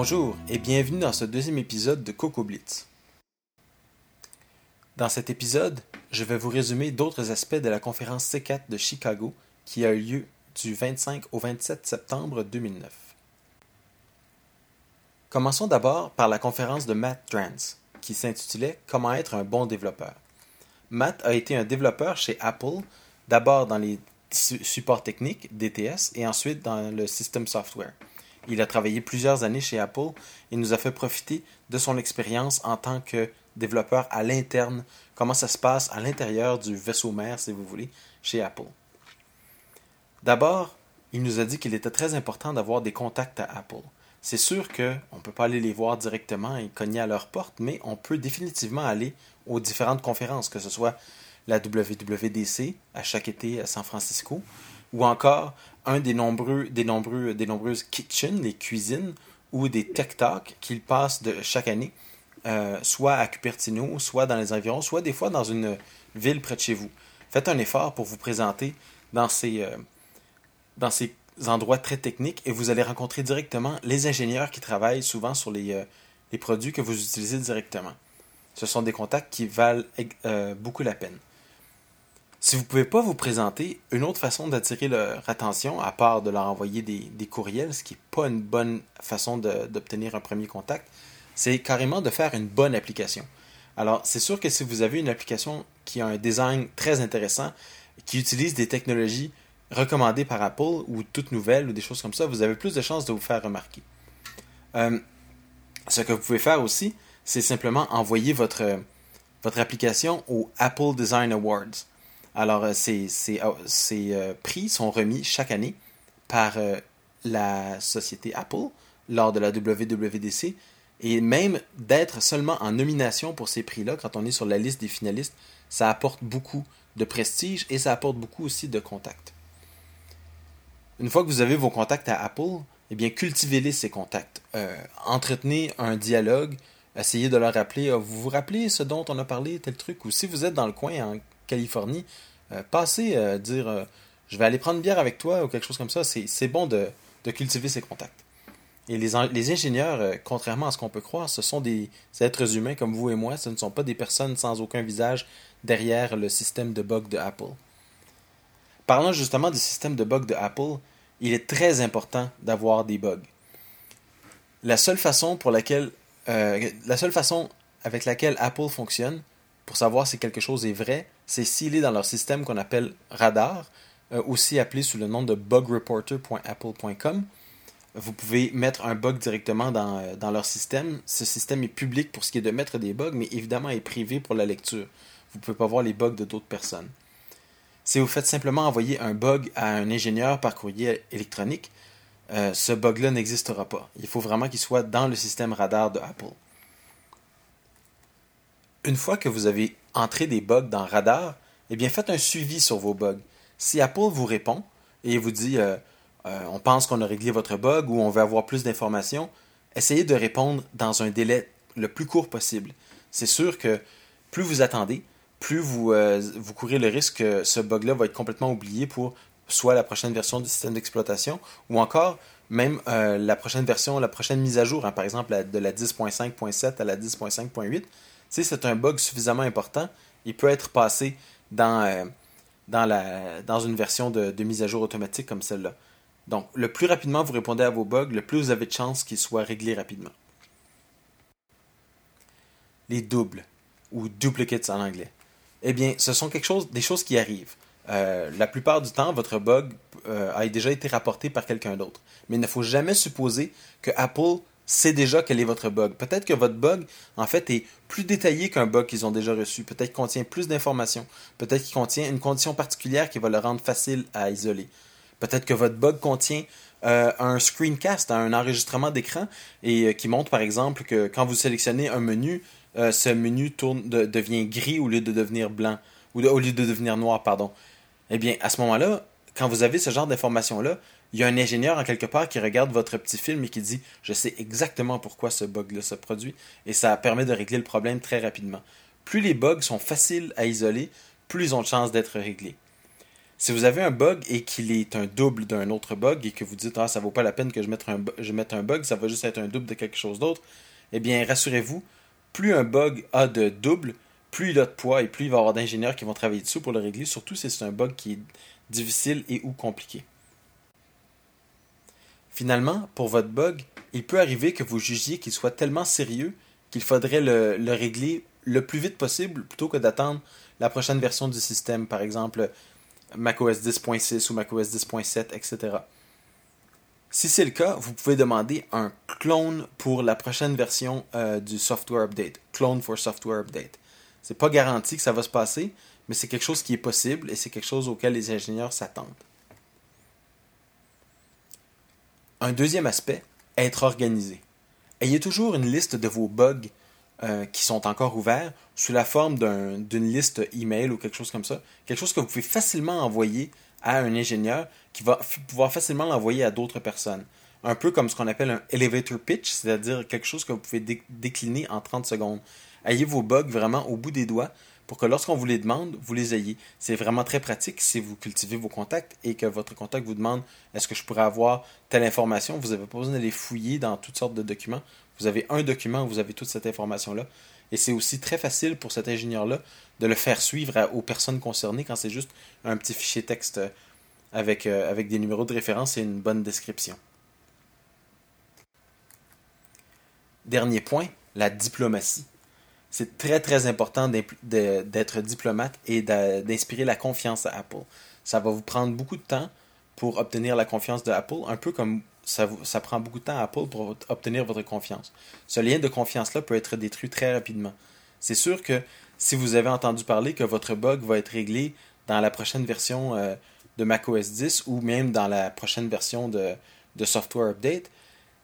Bonjour et bienvenue dans ce deuxième épisode de Coco Blitz. Dans cet épisode, je vais vous résumer d'autres aspects de la conférence C4 de Chicago qui a eu lieu du 25 au 27 septembre 2009. Commençons d'abord par la conférence de Matt Trans, qui s'intitulait Comment être un bon développeur. Matt a été un développeur chez Apple, d'abord dans les supports techniques, DTS, et ensuite dans le system software. Il a travaillé plusieurs années chez Apple et nous a fait profiter de son expérience en tant que développeur à l'interne, comment ça se passe à l'intérieur du vaisseau mère, si vous voulez, chez Apple? D'abord, il nous a dit qu'il était très important d'avoir des contacts à Apple. C'est sûr qu'on ne peut pas aller les voir directement et cogner à leur porte, mais on peut définitivement aller aux différentes conférences, que ce soit la WWDC à chaque été à San Francisco, ou encore un des nombreux, des nombreux, des nombreuses kitchens, les cuisines, ou des tech talks qu'il passe de chaque année, euh, soit à Cupertino, soit dans les environs, soit des fois dans une ville près de chez vous. Faites un effort pour vous présenter dans ces, euh, dans ces endroits très techniques et vous allez rencontrer directement les ingénieurs qui travaillent souvent sur les, euh, les produits que vous utilisez directement. Ce sont des contacts qui valent beaucoup la peine. Si vous ne pouvez pas vous présenter, une autre façon d'attirer leur attention, à part de leur envoyer des, courriels, ce qui n'est pas une bonne façon d'obtenir un premier contact, c'est carrément de faire une bonne application. Alors, c'est sûr que si vous avez une application qui a un design très intéressant, qui utilise des technologies recommandées par Apple ou toutes nouvelles ou des choses comme ça, vous avez plus de chances de vous faire remarquer. Euh, ce que vous pouvez faire aussi, c'est simplement envoyer votre, votre application au Apple Design Awards. Alors, euh, ces, euh, euh, prix sont remis chaque année par la société Apple lors de la WWDC. Et même d'être seulement en nomination pour ces prix-là, quand on est sur la liste des finalistes, ça apporte beaucoup de prestige et ça apporte beaucoup aussi de contacts. Une fois que vous avez vos contacts à Apple, eh bien, cultivez-les ces contacts. entretenez un dialogue. Essayez de leur rappeler, vous vous rappelez ce dont on a parlé, tel truc, ou si vous êtes dans le coin Californie, euh, passer, euh, dire euh, je vais aller prendre une bière avec toi ou quelque chose comme ça, c'est bon de, cultiver ces contacts. Et les, les ingénieurs, contrairement à ce qu'on peut croire, ce sont des êtres humains comme vous et moi, ce ne sont pas des personnes sans aucun visage derrière le système de bugs de Apple. Parlant justement du système de bugs de Apple, il est très important d'avoir des bugs. La seule façon pour laquelle la seule façon avec laquelle Apple fonctionne, pour savoir si quelque chose est vrai, c'est est dans leur système qu'on appelle Radar, euh, aussi appelé sous le nom de bugreporter.apple.com. Vous pouvez mettre un bug directement dans, euh, dans, leur système. Ce système est public pour ce qui est de mettre des bugs, mais évidemment est privé pour la lecture. Vous ne pouvez pas voir les bugs de d'autres personnes. Si vous faites simplement envoyer un bug à un ingénieur par courrier électronique, euh, ce bug-là n'existera pas. Il faut vraiment qu'il soit dans le système radar de Apple une fois que vous avez entré des bugs dans Radar, eh bien faites un suivi sur vos bugs. Si Apple vous répond et vous dit euh, euh, on pense qu'on a réglé votre bug ou on veut avoir plus d'informations, essayez de répondre dans un délai le plus court possible. C'est sûr que plus vous attendez, plus vous, euh, vous courez le risque que ce bug-là va être complètement oublié pour soit la prochaine version du système d'exploitation ou encore même la prochaine version, la prochaine mise à jour, hein, par exemple de la 10.5.7 à la 10.5.8 si c'est un bug suffisamment important, il peut être passé dans, euh, une version de, mise à jour automatique comme celle-là. Donc, le plus rapidement vous répondez à vos bugs, le plus vous avez de chances qu'ils soient réglés rapidement. Les doubles, ou duplicates en anglais. Eh bien, ce sont des choses qui arrivent. Euh, la plupart du temps, votre bug euh, a déjà été rapporté par quelqu'un d'autre. Mais il ne faut jamais supposer que Apple sait déjà quel est votre bug. Peut-être que votre bug, en fait, est plus détaillé qu'un bug qu'ils ont déjà reçu. Peut-être qu'il contient plus d'informations. Peut-être qu'il contient une condition particulière qui va le rendre facile à isoler. Peut-être que votre bug contient euh, un screencast, un enregistrement d'écran, et euh, qui montre par exemple que quand vous sélectionnez un menu, euh, ce menu devient gris au lieu de devenir blanc, ou au lieu de devenir noir, pardon. Eh bien, à ce moment-là, quand vous avez ce genre d'informations-là, il y a un ingénieur en quelque part qui regarde votre petit film et qui dit Je sais exactement pourquoi ce bug-là se produit, et ça permet de régler le problème très rapidement. Plus les bugs sont faciles à isoler, plus ils ont de chances d'être réglés. Si vous avez un bug et qu'il est un double d'un autre bug et que vous dites ah ça vaut pas la peine que je mette un, je mette un bug, ça va juste être un double de quelque chose d'autre, eh bien rassurez-vous, plus un bug a de double, plus il a de poids et plus il va y avoir d'ingénieurs qui vont travailler dessus pour le régler, surtout si c'est un bug qui est difficile et ou compliqué. Finalement, pour votre bug, il peut arriver que vous jugiez qu'il soit tellement sérieux qu'il faudrait le, le, régler le plus vite possible plutôt que d'attendre la prochaine version du système, par exemple macOS 10.6 ou macOS 10.7, etc. Si c'est le cas, vous pouvez demander un clone pour la prochaine version euh, du software update. Clone for software update. C'est pas garanti que ça va se passer, mais c'est quelque chose qui est possible et c'est quelque chose auquel les ingénieurs s'attendent. Un deuxième aspect, être organisé. Ayez toujours une liste de vos bugs euh, qui sont encore ouverts sous la forme d'une liste email ou quelque chose comme ça. Quelque chose que vous pouvez facilement envoyer à un ingénieur qui va pouvoir facilement l'envoyer à d'autres personnes. Un peu comme ce qu'on appelle un elevator pitch, c'est-à-dire quelque chose que vous pouvez décliner en 30 secondes. Ayez vos bugs vraiment au bout des doigts pour que lorsqu'on vous les demande, vous les ayez. C'est vraiment très pratique si vous cultivez vos contacts et que votre contact vous demande est-ce que je pourrais avoir telle information? Vous n'avez pas besoin d'aller fouiller dans toutes sortes de documents. Vous avez un document où vous avez toute cette information-là. Et c'est aussi très facile pour cet ingénieur-là de le faire suivre aux personnes concernées quand c'est juste un petit fichier texte avec, euh, avec des numéros de référence et une bonne description. Dernier point, la diplomatie c'est très très important d'être diplomate et d'inspirer la confiance à Apple. Ça va vous prendre beaucoup de temps pour obtenir la confiance de Apple, un peu comme ça, ça prend beaucoup de temps à Apple pour obtenir votre confiance. Ce lien de confiance-là peut être détruit très rapidement. C'est sûr que si vous avez entendu parler que votre bug va être réglé dans la prochaine version euh, de macOS 10 ou même dans la prochaine version de, de Software Update,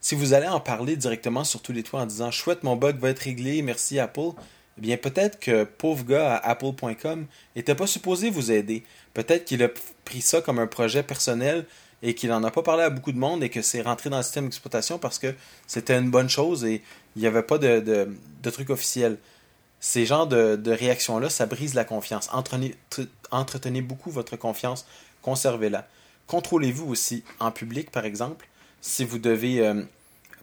si vous allez en parler directement sur tous les toits en disant chouette, mon bug va être réglé, merci Apple, eh bien peut-être que pauvre gars à apple.com n'était pas supposé vous aider. Peut-être qu'il a pris ça comme un projet personnel et qu'il n'en a pas parlé à beaucoup de monde et que c'est rentré dans le système d'exploitation parce que c'était une bonne chose et il n'y avait pas de, truc officiel. Ces genres de, de réactions-là, ça brise la confiance. Entretenez, entretenez beaucoup votre confiance, conservez-la. Contrôlez-vous aussi en public, par exemple si vous devez euh,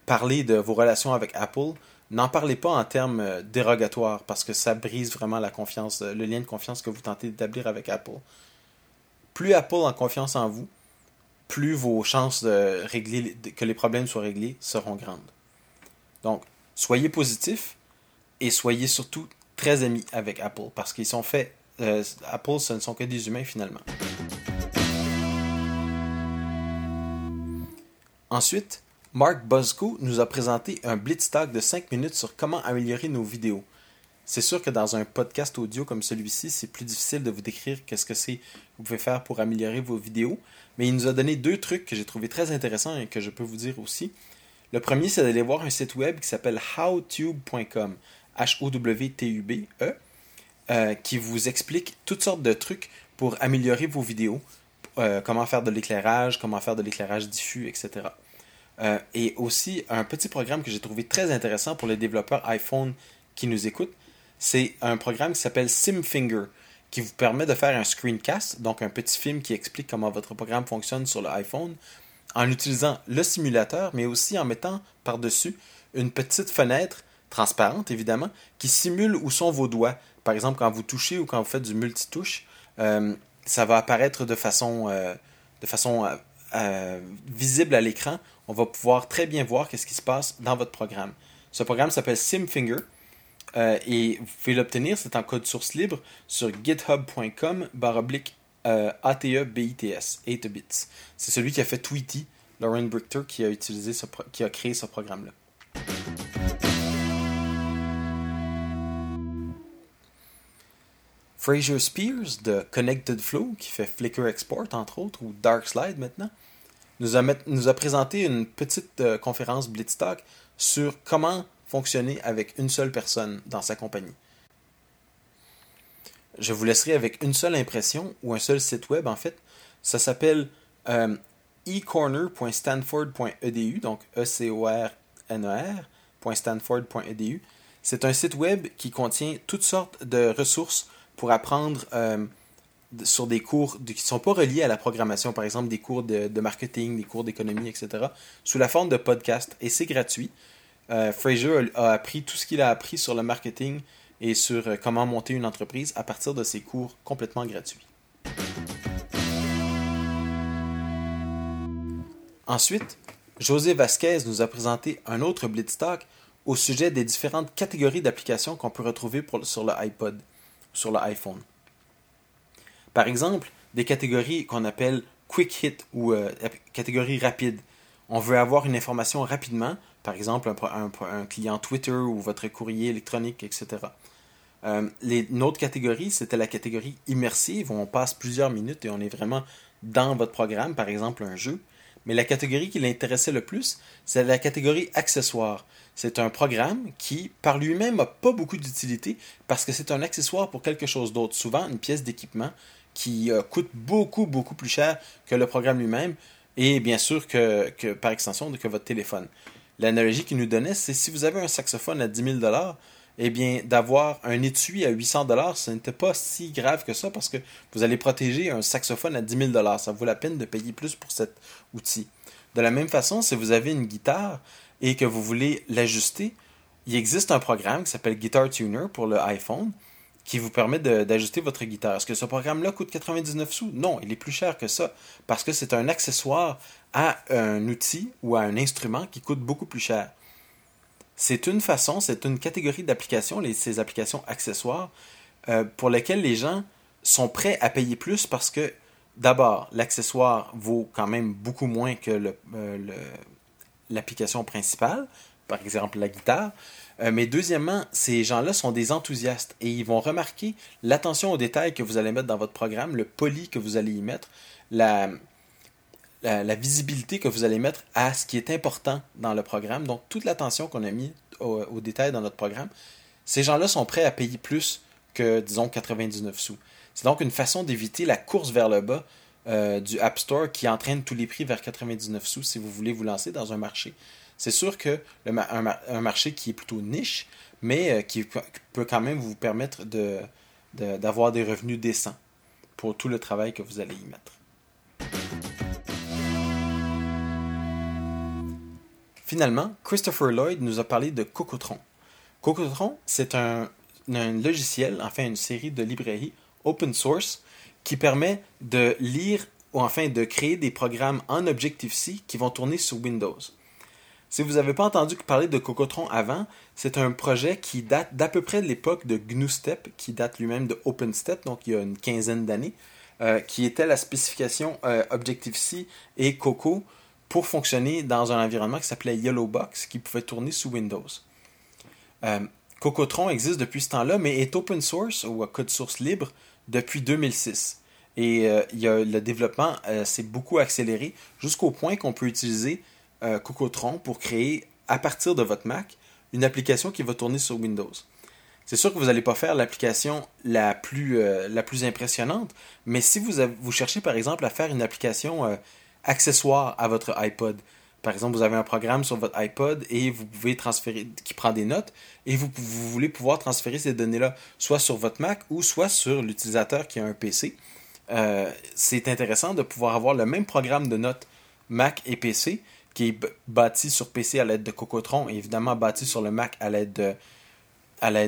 parler de vos relations avec Apple, n'en parlez pas en termes euh, dérogatoires parce que ça brise vraiment la confiance, euh, le lien de confiance que vous tentez d'établir avec Apple. Plus Apple a confiance en vous, plus vos chances de régler, que les problèmes soient réglés seront grandes. Donc, soyez positifs et soyez surtout très amis avec Apple parce qu'ils sont faits. Apple, ce ne sont que des humains finalement. Ensuite, Mark Bosco nous a présenté un blitz talk de 5 minutes sur comment améliorer nos vidéos. C'est sûr que dans un podcast audio comme celui-ci, c'est plus difficile de vous décrire qu'est-ce que c'est que vous pouvez faire pour améliorer vos vidéos, mais il nous a donné deux trucs que j'ai trouvé très intéressants et que je peux vous dire aussi. Le premier, c'est d'aller voir un site web qui s'appelle howtube.com, H-O-W-T-U-B-E, euh, qui vous explique toutes sortes de trucs pour améliorer vos vidéos, euh, comment faire de l'éclairage, comment faire de l'éclairage diffus, etc. Euh, et aussi, un petit programme que j'ai trouvé très intéressant pour les développeurs iPhone qui nous écoutent, c'est un programme qui s'appelle SimFinger, qui vous permet de faire un screencast, donc un petit film qui explique comment votre programme fonctionne sur l'iPhone, en utilisant le simulateur, mais aussi en mettant par-dessus une petite fenêtre transparente, évidemment, qui simule où sont vos doigts. Par exemple, quand vous touchez ou quand vous faites du multitouche, euh, ça va apparaître de façon, euh, visible à l'écran. On va pouvoir très bien voir ce qui se passe dans votre programme. Ce programme s'appelle SimFinger et vous pouvez l'obtenir, c'est en code source libre sur github.com baroblique ATEBITS, 8 bits. C'est celui qui a fait Tweety, Lauren Brichter, qui a, utilisé qui a créé ce programme-là. Fraser Spears de Connected Flow, qui fait Flickr Export entre autres, ou Dark Slide maintenant, nous a, présenté une petite euh, conférence Blitz Talk sur comment fonctionner avec une seule personne dans sa compagnie. Je vous laisserai avec une seule impression ou un seul site web en fait. Ça s'appelle euh, ecorner.stanford.edu, donc E-C-O-R-N-E-R.stanford.edu. C'est un site web qui contient toutes sortes de ressources pour apprendre euh, sur des cours qui ne sont pas reliés à la programmation, par exemple des cours de, marketing, des cours d'économie, etc., sous la forme de podcast. Et c'est gratuit. Euh, Fraser a appris tout ce qu'il a appris sur le marketing et sur euh, comment monter une entreprise à partir de ses cours complètement gratuits. Ensuite, José Vasquez nous a présenté un autre Blitz Talk au sujet des différentes catégories d'applications qu'on peut retrouver sur le iPod, sur l'iPhone. Par exemple, des catégories qu'on appelle quick hit ou euh, catégories rapides. On veut avoir une information rapidement, par exemple un, client Twitter ou votre courrier électronique, etc. Euh, les, une autre catégorie, c'était la catégorie immersive, où on passe plusieurs minutes et on est vraiment dans votre programme, par exemple un jeu. Mais la catégorie qui l'intéressait le plus, c'est la catégorie accessoires. C'est un programme qui, par lui-même, n'a pas beaucoup d'utilité parce que c'est un accessoire pour quelque chose d'autre, souvent une pièce d'équipement qui euh, coûte beaucoup, beaucoup plus cher que le programme lui-même et bien sûr que, par extension que votre téléphone. L'analogie qu'il nous donnait, c'est si vous avez un saxophone à 10 000 eh bien, d'avoir un étui à 800 dollars, ce n'était pas si grave que ça parce que vous allez protéger un saxophone à 10 000 dollars. Ça vaut la peine de payer plus pour cet outil. De la même façon, si vous avez une guitare et que vous voulez l'ajuster, il existe un programme qui s'appelle Guitar Tuner pour le iPhone qui vous permet d'ajuster votre guitare. Est-ce que ce programme-là coûte 99 sous? Non, il est plus cher que ça, parce que c'est un accessoire à un outil ou à un instrument qui coûte beaucoup plus cher. C'est une façon, c'est une catégorie d'applications, ces applications accessoires, euh, pour lesquelles les gens sont prêts à payer plus parce que, d'abord, l'accessoire vaut quand même beaucoup moins que euh, l'application principale, par exemple la guitare. Euh, mais deuxièmement, ces gens-là sont des enthousiastes et ils vont remarquer l'attention aux détails que vous allez mettre dans votre programme, le poli que vous allez y mettre, la, visibilité que vous allez mettre à ce qui est important dans le programme. Donc, toute l'attention qu'on a mis aux détails dans notre programme, ces gens-là sont prêts à payer plus que, disons, 99 sous. C'est donc une façon d'éviter la course vers le bas euh, du App Store qui entraîne tous les prix vers 99 sous si vous voulez vous lancer dans un marché. C'est sûr que un, marché qui est plutôt niche, mais euh, qui peut quand même vous permettre d'avoir des revenus décents pour tout le travail que vous allez y mettre. Finalement, Christopher Lloyd nous a parlé de Cocotron. Cocotron, c'est un, logiciel, enfin une série de librairies open source qui permet de lire ou enfin de créer des programmes en Objective-C qui vont tourner sur Windows. Si vous n'avez pas entendu parler de Cocotron avant, c'est un projet qui date d'à peu près de l'époque de GNU-STEP, qui date lui-même de OpenStep, donc il y a une quinzaine d'années, euh, qui était la spécification euh, Objective-C et Coco pour fonctionner dans un environnement qui s'appelait Yellowbox, qui pouvait tourner sous Windows. Euh, Cocotron existe depuis ce temps-là, mais est open source ou à code source libre depuis 2006. Et il y a, le développement s'est beaucoup accéléré jusqu'au point qu'on peut utiliser euh, Cocotron pour créer, à partir de votre Mac, une application qui va tourner sur Windows. C'est sûr que vous n'allez pas faire l'application la, plus, euh, impressionnante, mais si vous, cherchez par exemple à faire une application euh, accessoire à votre iPod, par exemple, vous avez un programme sur votre iPod et vous pouvez transférer, qui prend des notes, et vous, vous voulez pouvoir transférer ces données-là soit sur votre Mac ou soit sur l'utilisateur qui a un PC. c'est intéressant de pouvoir avoir le même programme de notes Mac et PC, qui est bâti sur PC à l'aide de Cocotron et évidemment bâti sur le Mac à l'aide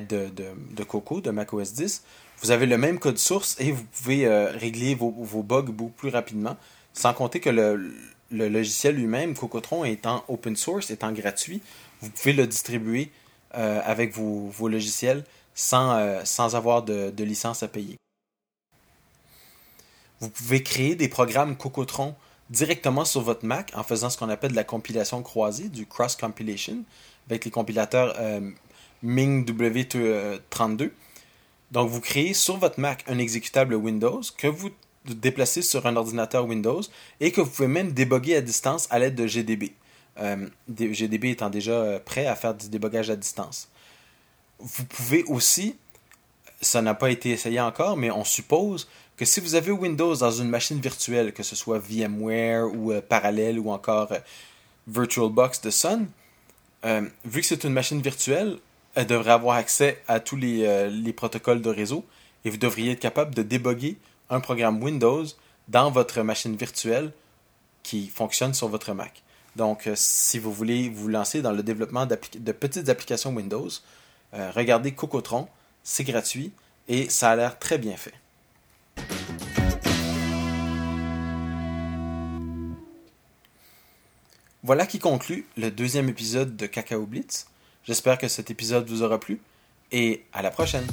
de, Coco, de Mac OS 10. Vous avez le même code source et vous pouvez euh, régler vos, bugs beaucoup plus rapidement. Sans compter que le, logiciel lui-même, Cocotron, étant open source, étant gratuit, vous pouvez le distribuer euh, avec vos, logiciels sans, euh, avoir de licence à payer. Vous pouvez créer des programmes Cocotron directement sur votre Mac en faisant ce qu'on appelle de la compilation croisée, du cross-compilation, avec les compilateurs euh, Ming W32. Donc, vous créez sur votre Mac un exécutable Windows que vous déplacez sur un ordinateur Windows et que vous pouvez même déboguer à distance à l'aide de GDB. Euh, GDB étant déjà euh, prêt à faire du débogage à distance. Vous pouvez aussi, ça n'a pas été essayé encore, mais on suppose que si vous avez Windows dans une machine virtuelle, que ce soit VMware ou euh, Parallel ou encore euh, VirtualBox de Sun, euh, vu que c'est une machine virtuelle, elle devrait avoir accès à tous les, protocoles de réseau et vous devriez être capable de déboguer un programme Windows dans votre machine virtuelle qui fonctionne sur votre Mac. Donc, si vous voulez vous lancer dans le développement de petites applications Windows, regardez Cocotron, c'est gratuit et ça a l'air très bien fait. Voilà qui conclut le deuxième épisode de Cacao Blitz. J'espère que cet épisode vous aura plu et à la prochaine.